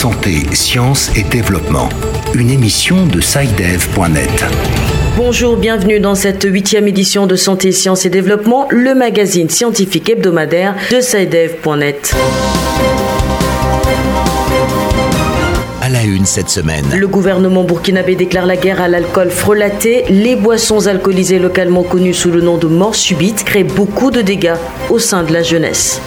Santé, sciences et développement. Une émission de SciDev.net. Bonjour, bienvenue dans cette huitième édition de Santé, Sciences et Développement, le magazine scientifique hebdomadaire de SciDev.net. À la une cette semaine. Le gouvernement burkinabé déclare la guerre à l'alcool frelaté. Les boissons alcoolisées localement connues sous le nom de mort subite créent beaucoup de dégâts au sein de la jeunesse.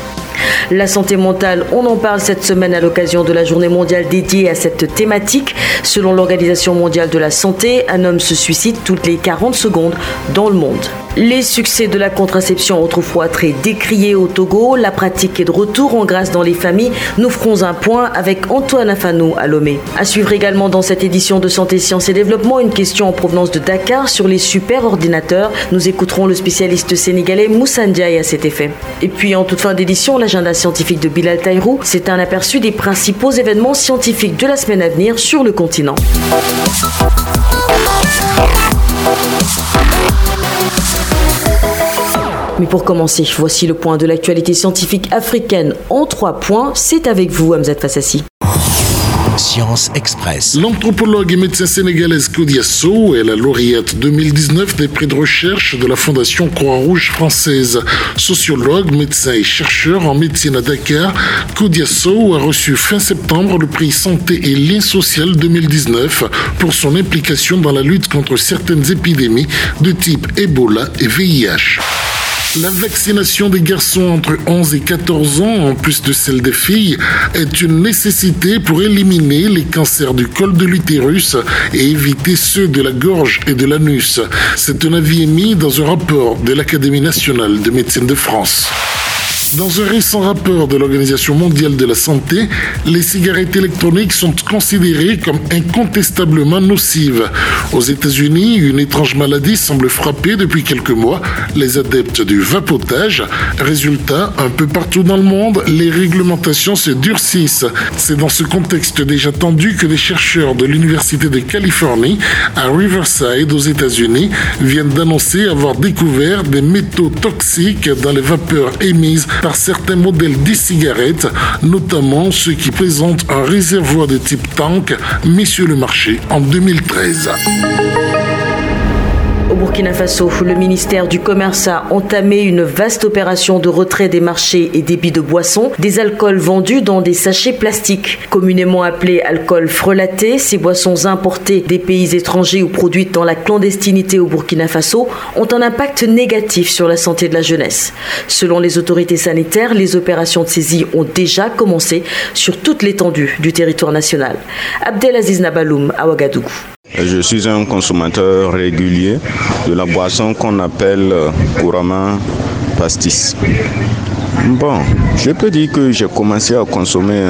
La santé mentale, on en parle cette semaine à l'occasion de la journée mondiale dédiée à cette thématique. Selon l'Organisation mondiale de la santé, un homme se suicide toutes les 40 secondes dans le monde. Les succès de la contraception autrefois très décriés au Togo, la pratique est de retour en grâce dans les familles. Nous ferons un point avec Antoine Afanou à Lomé. À suivre également dans cette édition de Santé, Sciences et Développement une question en provenance de Dakar sur les super ordinateurs. Nous écouterons le spécialiste sénégalais Moussa Ndiaye à cet effet. Et puis en toute fin d'édition, l'agenda scientifique de Bilal Taïrou, c'est un aperçu des principaux événements scientifiques de la semaine à venir sur le continent. Mais pour commencer, voici le point de l'actualité scientifique africaine en trois points. C'est avec vous, Hamzat Fassassi. Science Express. L'anthropologue et médecin sénégalaise Claudia est la lauréate 2019 des prix de recherche de la Fondation Croix-Rouge française. Sociologue, médecin et chercheur en médecine à Dakar, Claudia So a reçu fin septembre le prix Santé et Lien social 2019 pour son implication dans la lutte contre certaines épidémies de type Ebola et VIH. La vaccination des garçons entre 11 et 14 ans, en plus de celle des filles, est une nécessité pour éliminer les cancers du col de l'utérus et éviter ceux de la gorge et de l'anus. C'est un avis émis dans un rapport de l'Académie nationale de médecine de France. Dans un récent rapport de l'Organisation mondiale de la santé, les cigarettes électroniques sont considérées comme incontestablement nocives. Aux États-Unis, une étrange maladie semble frapper depuis quelques mois les adeptes du vapotage. Résultat, un peu partout dans le monde, les réglementations se durcissent. C'est dans ce contexte déjà tendu que des chercheurs de l'Université de Californie à Riverside aux États-Unis viennent d'annoncer avoir découvert des métaux toxiques dans les vapeurs émises par certains modèles d'e-cigarettes, notamment ceux qui présentent un réservoir de type tank mis sur le marché en 2013. Au Burkina Faso, le ministère du Commerce a entamé une vaste opération de retrait des marchés et débits de boissons des alcools vendus dans des sachets plastiques. Communément appelés alcools frelatés, ces boissons importées des pays étrangers ou produites dans la clandestinité au Burkina Faso ont un impact négatif sur la santé de la jeunesse. Selon les autorités sanitaires, les opérations de saisie ont déjà commencé sur toute l'étendue du territoire national. Abdelaziz Nabaloum à Ouagadougou. Je suis un consommateur régulier de la boisson qu'on appelle couramment pastis. Bon, je peux dire que j'ai commencé à consommer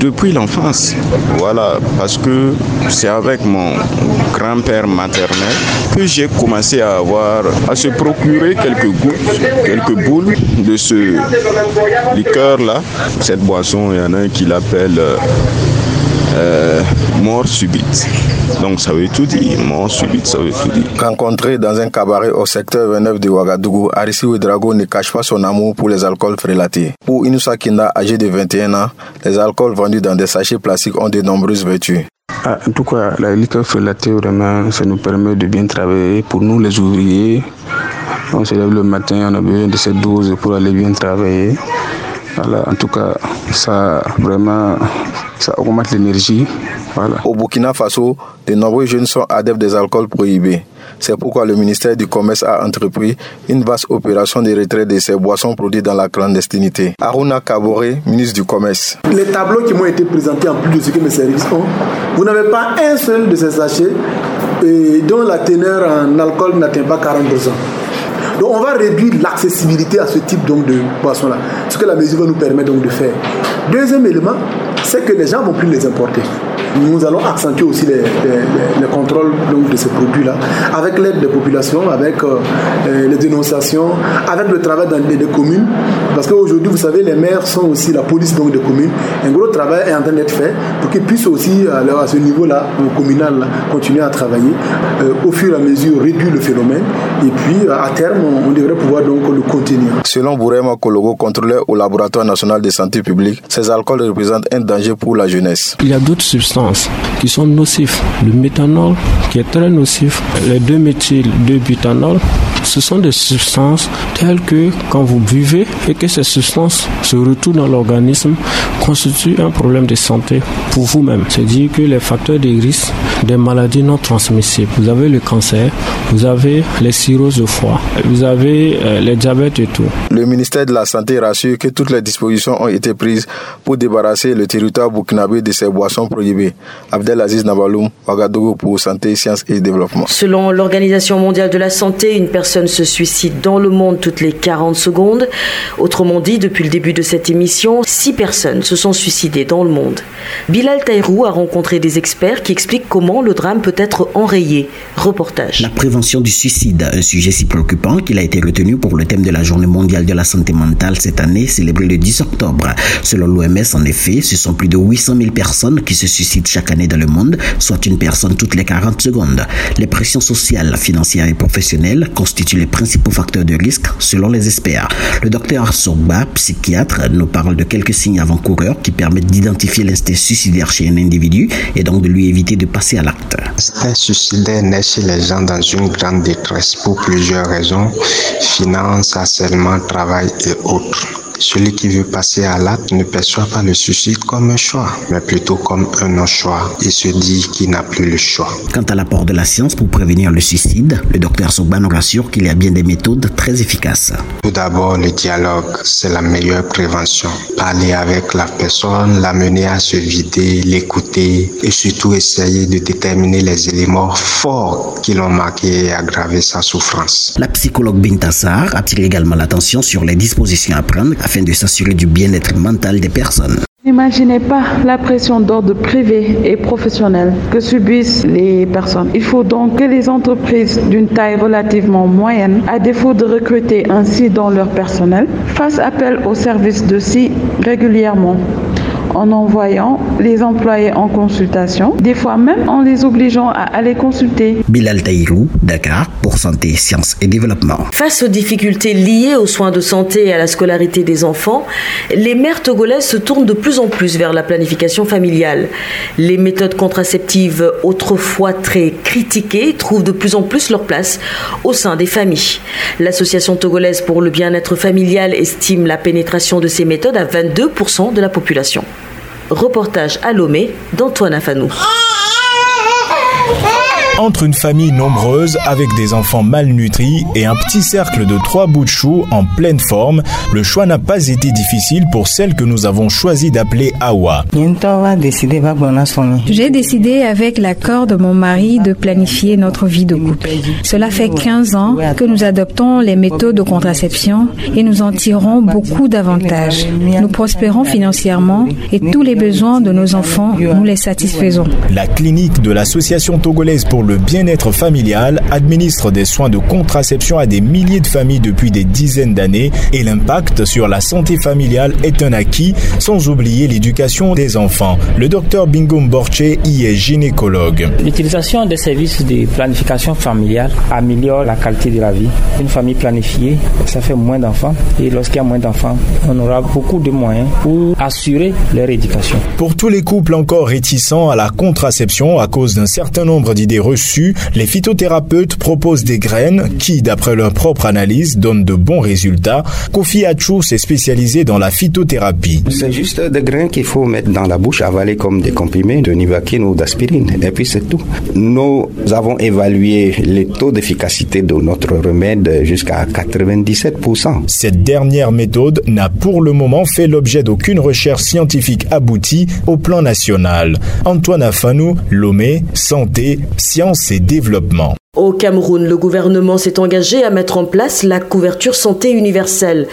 depuis l'enfance. Voilà, parce que c'est avec mon grand-père maternel que j'ai commencé à avoir, à se procurer quelques gouttes, quelques boules de ce liqueur-là. Cette boisson, il y en a un qui l'appelle euh, mort subite. Donc ça veut tout dire, mort subite, ça veut tout dire. Rencontré dans un cabaret au secteur 29 de Ouagadougou, Arissi Ouedrago ne cache pas son amour pour les alcools frélatés. Pour Inoussa Kinda, âgé de 21 ans, les alcools vendus dans des sachets plastiques ont de nombreuses vertus. Ah, en tout cas, la liqueur frélatée, vraiment, ça nous permet de bien travailler. Pour nous, les ouvriers, on se lève le matin, on a besoin de cette dose pour aller bien travailler. Voilà, en tout cas, ça vraiment, ça augmente l'énergie. Voilà. Au Burkina Faso, de nombreux jeunes sont adeptes des alcools prohibés. C'est pourquoi le ministère du Commerce a entrepris une vaste opération de retrait de ces boissons produites dans la clandestinité. Aruna Kabore, ministre du Commerce. Les tableaux qui m'ont été présentés en plus de ce que mes services ont, vous n'avez pas un seul de ces sachets dont la teneur en alcool n'atteint pas 40%. Donc on va réduire l'accessibilité à ce type donc, de boisson-là, ce que la mesure va nous permettre de faire. Deuxième élément, c'est que les gens vont plus les importer. Nous allons accentuer aussi les, les, les contrôles donc, de ces produits-là, avec l'aide des populations, avec euh, les dénonciations, avec le travail dans les, communes. Parce qu'aujourd'hui, vous savez, les maires sont aussi la police donc, des communes. Un gros travail est en train d'être fait pour qu'ils puissent aussi, à ce niveau-là, au communal, là, continuer à travailler, euh, au fur et à mesure réduire le phénomène. Et puis, à terme, on, on devrait pouvoir donc le contenir. Selon Bourema Kologo, contrôleur au laboratoire national de santé publique, ces alcools représentent un danger pour la jeunesse. Il y a d'autres substances qui sont nocives. Le méthanol qui est très nocif, les 2-méthyl 2-butanol, ce sont des substances telles que quand vous buvez et que ces substances se retrouvent dans l'organisme constituent un problème de santé pour vous-même. C'est-à-dire que les facteurs de risque des maladies non transmissibles, vous avez le cancer, vous avez les cirrhoses de foie, vous avez euh, les diabètes et tout. Le ministère de la Santé rassure que toutes les dispositions ont été prises pour débarrasser le territoire burkinabé de ces boissons prohibées. Abdelaziz Nabaloum, Ouagadougou pour Santé, Sciences et Développement. Selon l'Organisation mondiale de la santé, une personne se suicide dans le monde toutes les 40 secondes. Autrement dit, depuis le début de cette émission, 6 personnes se sont suicidées dans le monde. Bilal Taïrou a rencontré des experts qui expliquent comment le drame peut être enrayé. Reportage. La prévention du suicide, un sujet si préoccupant qu'il a été retenu pour le thème de la Journée mondiale de la santé mentale cette année, célébrée le 10 octobre. Selon l'OMS, en effet, ce sont plus de 800 000 personnes qui se suicident chaque année dans le monde, soit une personne toutes les 40 secondes. Les pressions sociales, financières et professionnelles constituent les principaux facteurs de risque, selon les experts. Le docteur Sogba, psychiatre, nous parle de quelques signes avant-coureurs qui permettent d'identifier l'instinct suicidaire chez un individu et donc de lui éviter de passer à l'acte. L'instinct suicidaire naît chez les gens dans une grande détresse pour plusieurs raisons, finances, harcèlement, travail et autres. Celui qui veut passer à l'acte ne perçoit pas le suicide comme un choix, mais plutôt comme un non-choix et se dit qu'il n'a plus le choix. Quant à l'apport de la science pour prévenir le suicide, le docteur Sogba nous rassure qu'il y a bien des méthodes très efficaces. Tout d'abord, le dialogue, c'est la meilleure prévention. Parler avec la personne, l'amener à se vider, l'écouter et surtout essayer de déterminer les éléments forts qui l'ont marqué et aggravé sa souffrance. La psychologue Bintassar attire également l'attention sur les dispositions à prendre afin de s'assurer du bien-être mental des personnes. N'imaginez pas la pression d'ordre privé et professionnel que subissent les personnes. Il faut donc que les entreprises d'une taille relativement moyenne, à défaut de recruter ainsi dans leur personnel, fassent appel aux services de SI régulièrement en envoyant les employés en consultation, des fois même en les obligeant à aller consulter. Bilal Taïrou, Dakar, pour Santé, Sciences et Développement. Face aux difficultés liées aux soins de santé et à la scolarité des enfants, les mères togolaises se tournent de plus en plus vers la planification familiale. Les méthodes contraceptives, autrefois très critiquées, trouvent de plus en plus leur place au sein des familles. L'association togolaise pour le bien-être familial estime la pénétration de ces méthodes à 22% de la population. Reportage à Lomé d'Antoine Afanou. Entre une famille nombreuse avec des enfants malnutris et un petit cercle de trois bouts de chou en pleine forme, le choix n'a pas été difficile pour celle que nous avons choisi d'appeler Awa. J'ai décidé avec l'accord de mon mari de planifier notre vie de couple. Cela fait 15 ans que nous adoptons les méthodes de contraception et nous en tirons beaucoup d'avantages. Nous prospérons financièrement et tous les besoins de nos enfants, nous les satisfaisons. La clinique de l'Association togolaise pour le bien-être familial administre des soins de contraception à des milliers de familles depuis des dizaines d'années et l'impact sur la santé familiale est un acquis, sans oublier l'éducation des enfants. Le docteur Bingo Borche y est gynécologue. L'utilisation des services de planification familiale améliore la qualité de la vie. Une famille planifiée, ça fait moins d'enfants et lorsqu'il y a moins d'enfants, on aura beaucoup de moyens pour assurer leur éducation. Pour tous les couples encore réticents à la contraception à cause d'un certain nombre d'idées les phytothérapeutes proposent des graines qui, d'après leur propre analyse, donnent de bons résultats. Kofi Achou s'est spécialisé dans la phytothérapie. C'est juste des grains qu'il faut mettre dans la bouche, avaler comme des comprimés de Nivaquine ou d'aspirine. Et puis c'est tout. Nous avons évalué les taux d'efficacité de notre remède jusqu'à 97%. Cette dernière méthode n'a pour le moment fait l'objet d'aucune recherche scientifique aboutie au plan national. Antoine Afanou, Lomé, Santé, Sciences et Développement. Au Cameroun, le gouvernement s'est engagé à mettre en place la couverture santé universelle,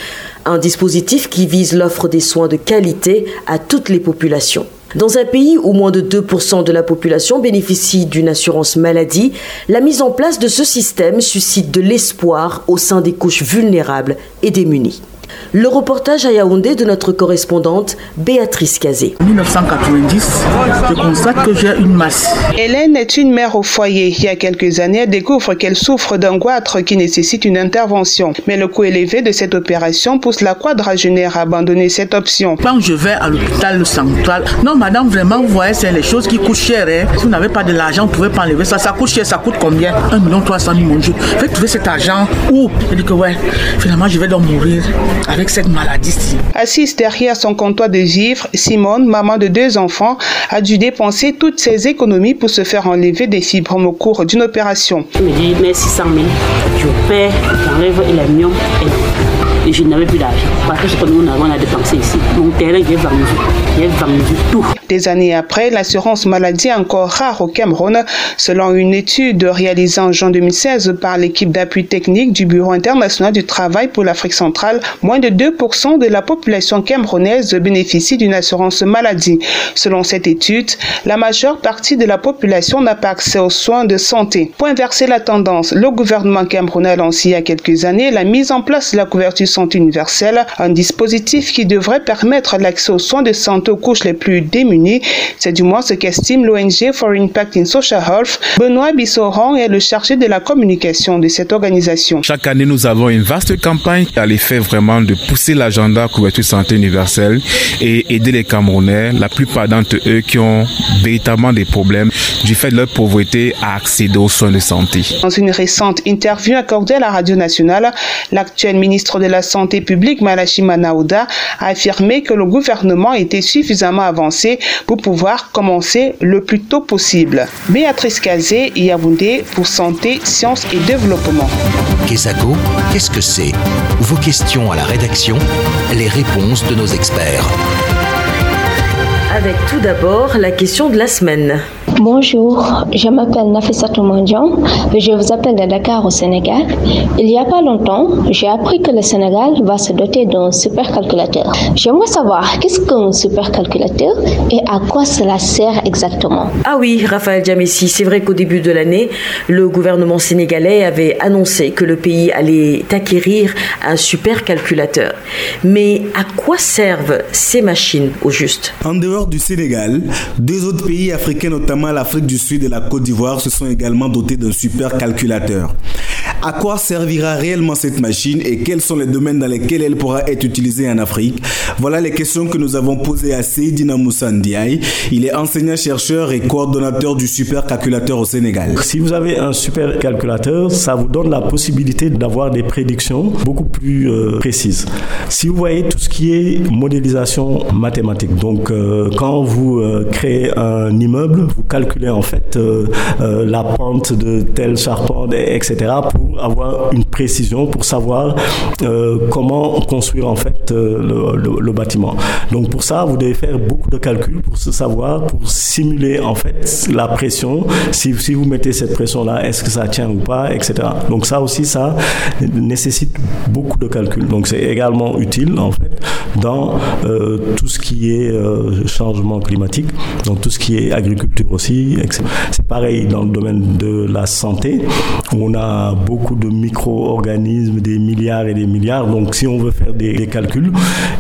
un dispositif qui vise l'offre des soins de qualité à toutes les populations. Dans un pays où moins de 2% de la population bénéficie d'une assurance maladie, la mise en place de ce système suscite de l'espoir au sein des couches vulnérables et démunies. Le reportage à Yaoundé de notre correspondante Béatrice Cazé. En 1990, je constate que j'ai une masse. Hélène est une mère au foyer. Il y a quelques années, elle découvre qu'elle souffre d'un goitre qui nécessite une intervention. Mais le coût élevé de cette opération pousse la quadragénaire à abandonner cette option. Quand je vais à l'hôpital central, non madame, vraiment, vous voyez, c'est les choses qui coûtent cher. Hein. Si vous n'avez pas de l'argent, vous ne pouvez pas enlever ça. Ça coûte cher, ça coûte combien? 1 million 300 000, mon Dieu. Faites trouver cet argent où? Je dis que ouais, finalement, je vais donc mourir avec cette maladie-ci. Assise derrière son comptoir de vivres, Simone, maman de deux enfants, a dû dépenser toutes ses économies pour se faire enlever des fibromes au cours d'une opération. Je me dis, mais 600 000, je perds, j'enlève les millions et je n'avais plus d'argent. Parce que ce que nous avons à dépenser ici. Mon terrain, j'ai vendu. Des années après, l'assurance maladie est encore rare au Cameroun. Selon une étude réalisée en juin 2016 par l'équipe d'appui technique du Bureau international du travail pour l'Afrique centrale, moins de 2% de la population camerounaise bénéficie d'une assurance maladie. Selon cette étude, la majeure partie de la population n'a pas accès aux soins de santé. Pour inverser la tendance, le gouvernement camerounais a lancé il y a quelques années la mise en place de la couverture santé universelle, un dispositif qui devrait permettre l'accès aux soins de santé aux couches les plus démunies c'est du moins ce qu'estime l'ONG for Impact in Social Health. Benoît Bissoran est le chargé de la communication de cette organisation. Chaque année, nous avons une vaste campagne a l'effet vraiment de pousser l'agenda couverture santé universelle et aider les Camerounais, la plupart d'entre eux qui ont véritablement des problèmes du fait de leur pauvreté à accéder aux soins de santé. Dans une récente interview accordée à la radio nationale, l'actuel ministre de la Santé publique, Malachi Manaouda, a affirmé que le gouvernement était suffisamment avancé pour pouvoir commencer le plus tôt possible. Béatrice Kazé, Yaoundé pour Santé, Sciences et Développement. Kesako, qu'est-ce que c'est? Vos questions à la rédaction, les réponses de nos experts. Avec tout d'abord la question de la semaine. Bonjour, je m'appelle Nafissatou Mandian et je vous appelle de Dakar au Sénégal. Il n'y a pas longtemps, j'ai appris que le Sénégal va se doter d'un supercalculateur. J'aimerais savoir qu'est-ce qu'un supercalculateur et à quoi cela sert exactement? Ah oui, Raphaël Djamessi, c'est vrai qu'au début de l'année, le gouvernement sénégalais avait annoncé que le pays allait acquérir un supercalculateur. Mais à quoi servent ces machines au juste? En dehors du Sénégal, deux autres pays africains, notamment l'Afrique du Sud et la Côte d'Ivoire se sont également dotés d'un supercalculateur. À quoi servira réellement cette machine et quels sont les domaines dans lesquels elle pourra être utilisée en Afrique? Voilà les questions que nous avons posées à Seydina Moussa Ndiaye. Il est enseignant-chercheur et coordonnateur du supercalculateur au Sénégal. Si vous avez un supercalculateur, ça vous donne la possibilité d'avoir des prédictions beaucoup plus euh, précises. Si vous voyez tout ce qui est modélisation mathématique, donc euh, quand vous euh, créez un immeuble, vous calculez en fait la pente de telle charpente, etc. pour avoir une précision pour savoir euh, comment construire en fait euh, le, bâtiment. Donc pour ça, vous devez faire beaucoup de calculs pour se savoir, pour simuler en fait la pression. Si, si vous mettez cette pression-là, est-ce que ça tient ou pas, etc. Donc ça aussi, ça nécessite beaucoup de calculs. Donc c'est également utile en fait dans euh, tout ce qui est changement climatique, donc tout ce qui est agriculture aussi. C'est pareil dans le domaine de la santé. On a beaucoup de micro-organismes, des milliards et des milliards. Donc, si on veut faire des, calculs,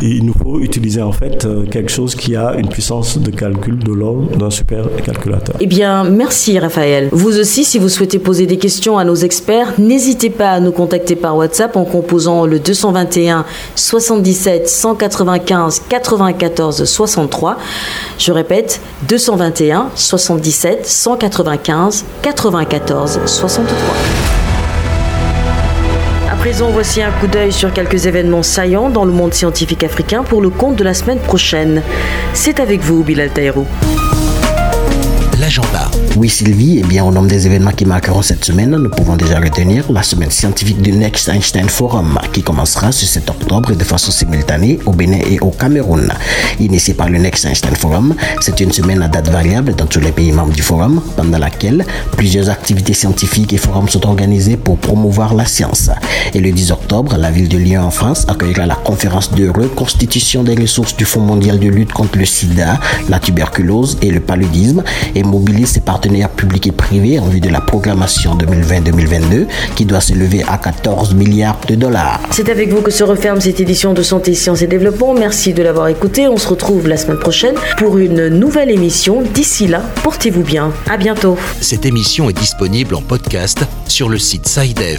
il nous faut utiliser en fait euh, quelque chose qui a une puissance de calcul de l'ordre d'un supercalculateur. Eh bien, merci Raphaël. Vous aussi, si vous souhaitez poser des questions à nos experts, n'hésitez pas à nous contacter par WhatsApp en composant le 221 77 195 94 63. Je répète, 221 77 195 94 63 présent, voici un coup d'œil sur quelques événements saillants dans le monde scientifique africain pour le compte de la semaine prochaine. C'est avec vous, Bilal Taïrou Oui, Sylvie, eh bien, au nombre des événements qui marqueront cette semaine, nous pouvons déjà retenir la semaine scientifique du Next Einstein Forum qui commencera ce 7 octobre de façon simultanée au Bénin et au Cameroun. Initié par le Next Einstein Forum, c'est une semaine à date variable dans tous les pays membres du forum, pendant laquelle plusieurs activités scientifiques et forums sont organisés pour promouvoir la science. Et le 10 octobre, la ville de Lyon en France accueillera la conférence de reconstitution des ressources du Fonds mondial de lutte contre le sida, la tuberculose et le paludisme et mobilise ses partenaires publics et privés en vue de la programmation 2020-2022 qui doit s'élever à 14 milliards de dollars. C'est avec vous que se referme cette édition de Santé, Sciences et Développement. Merci de l'avoir écouté. On se retrouve la semaine prochaine pour une nouvelle émission. D'ici là, portez-vous bien. À bientôt. Cette émission est disponible en podcast sur le site sidev.net/fr.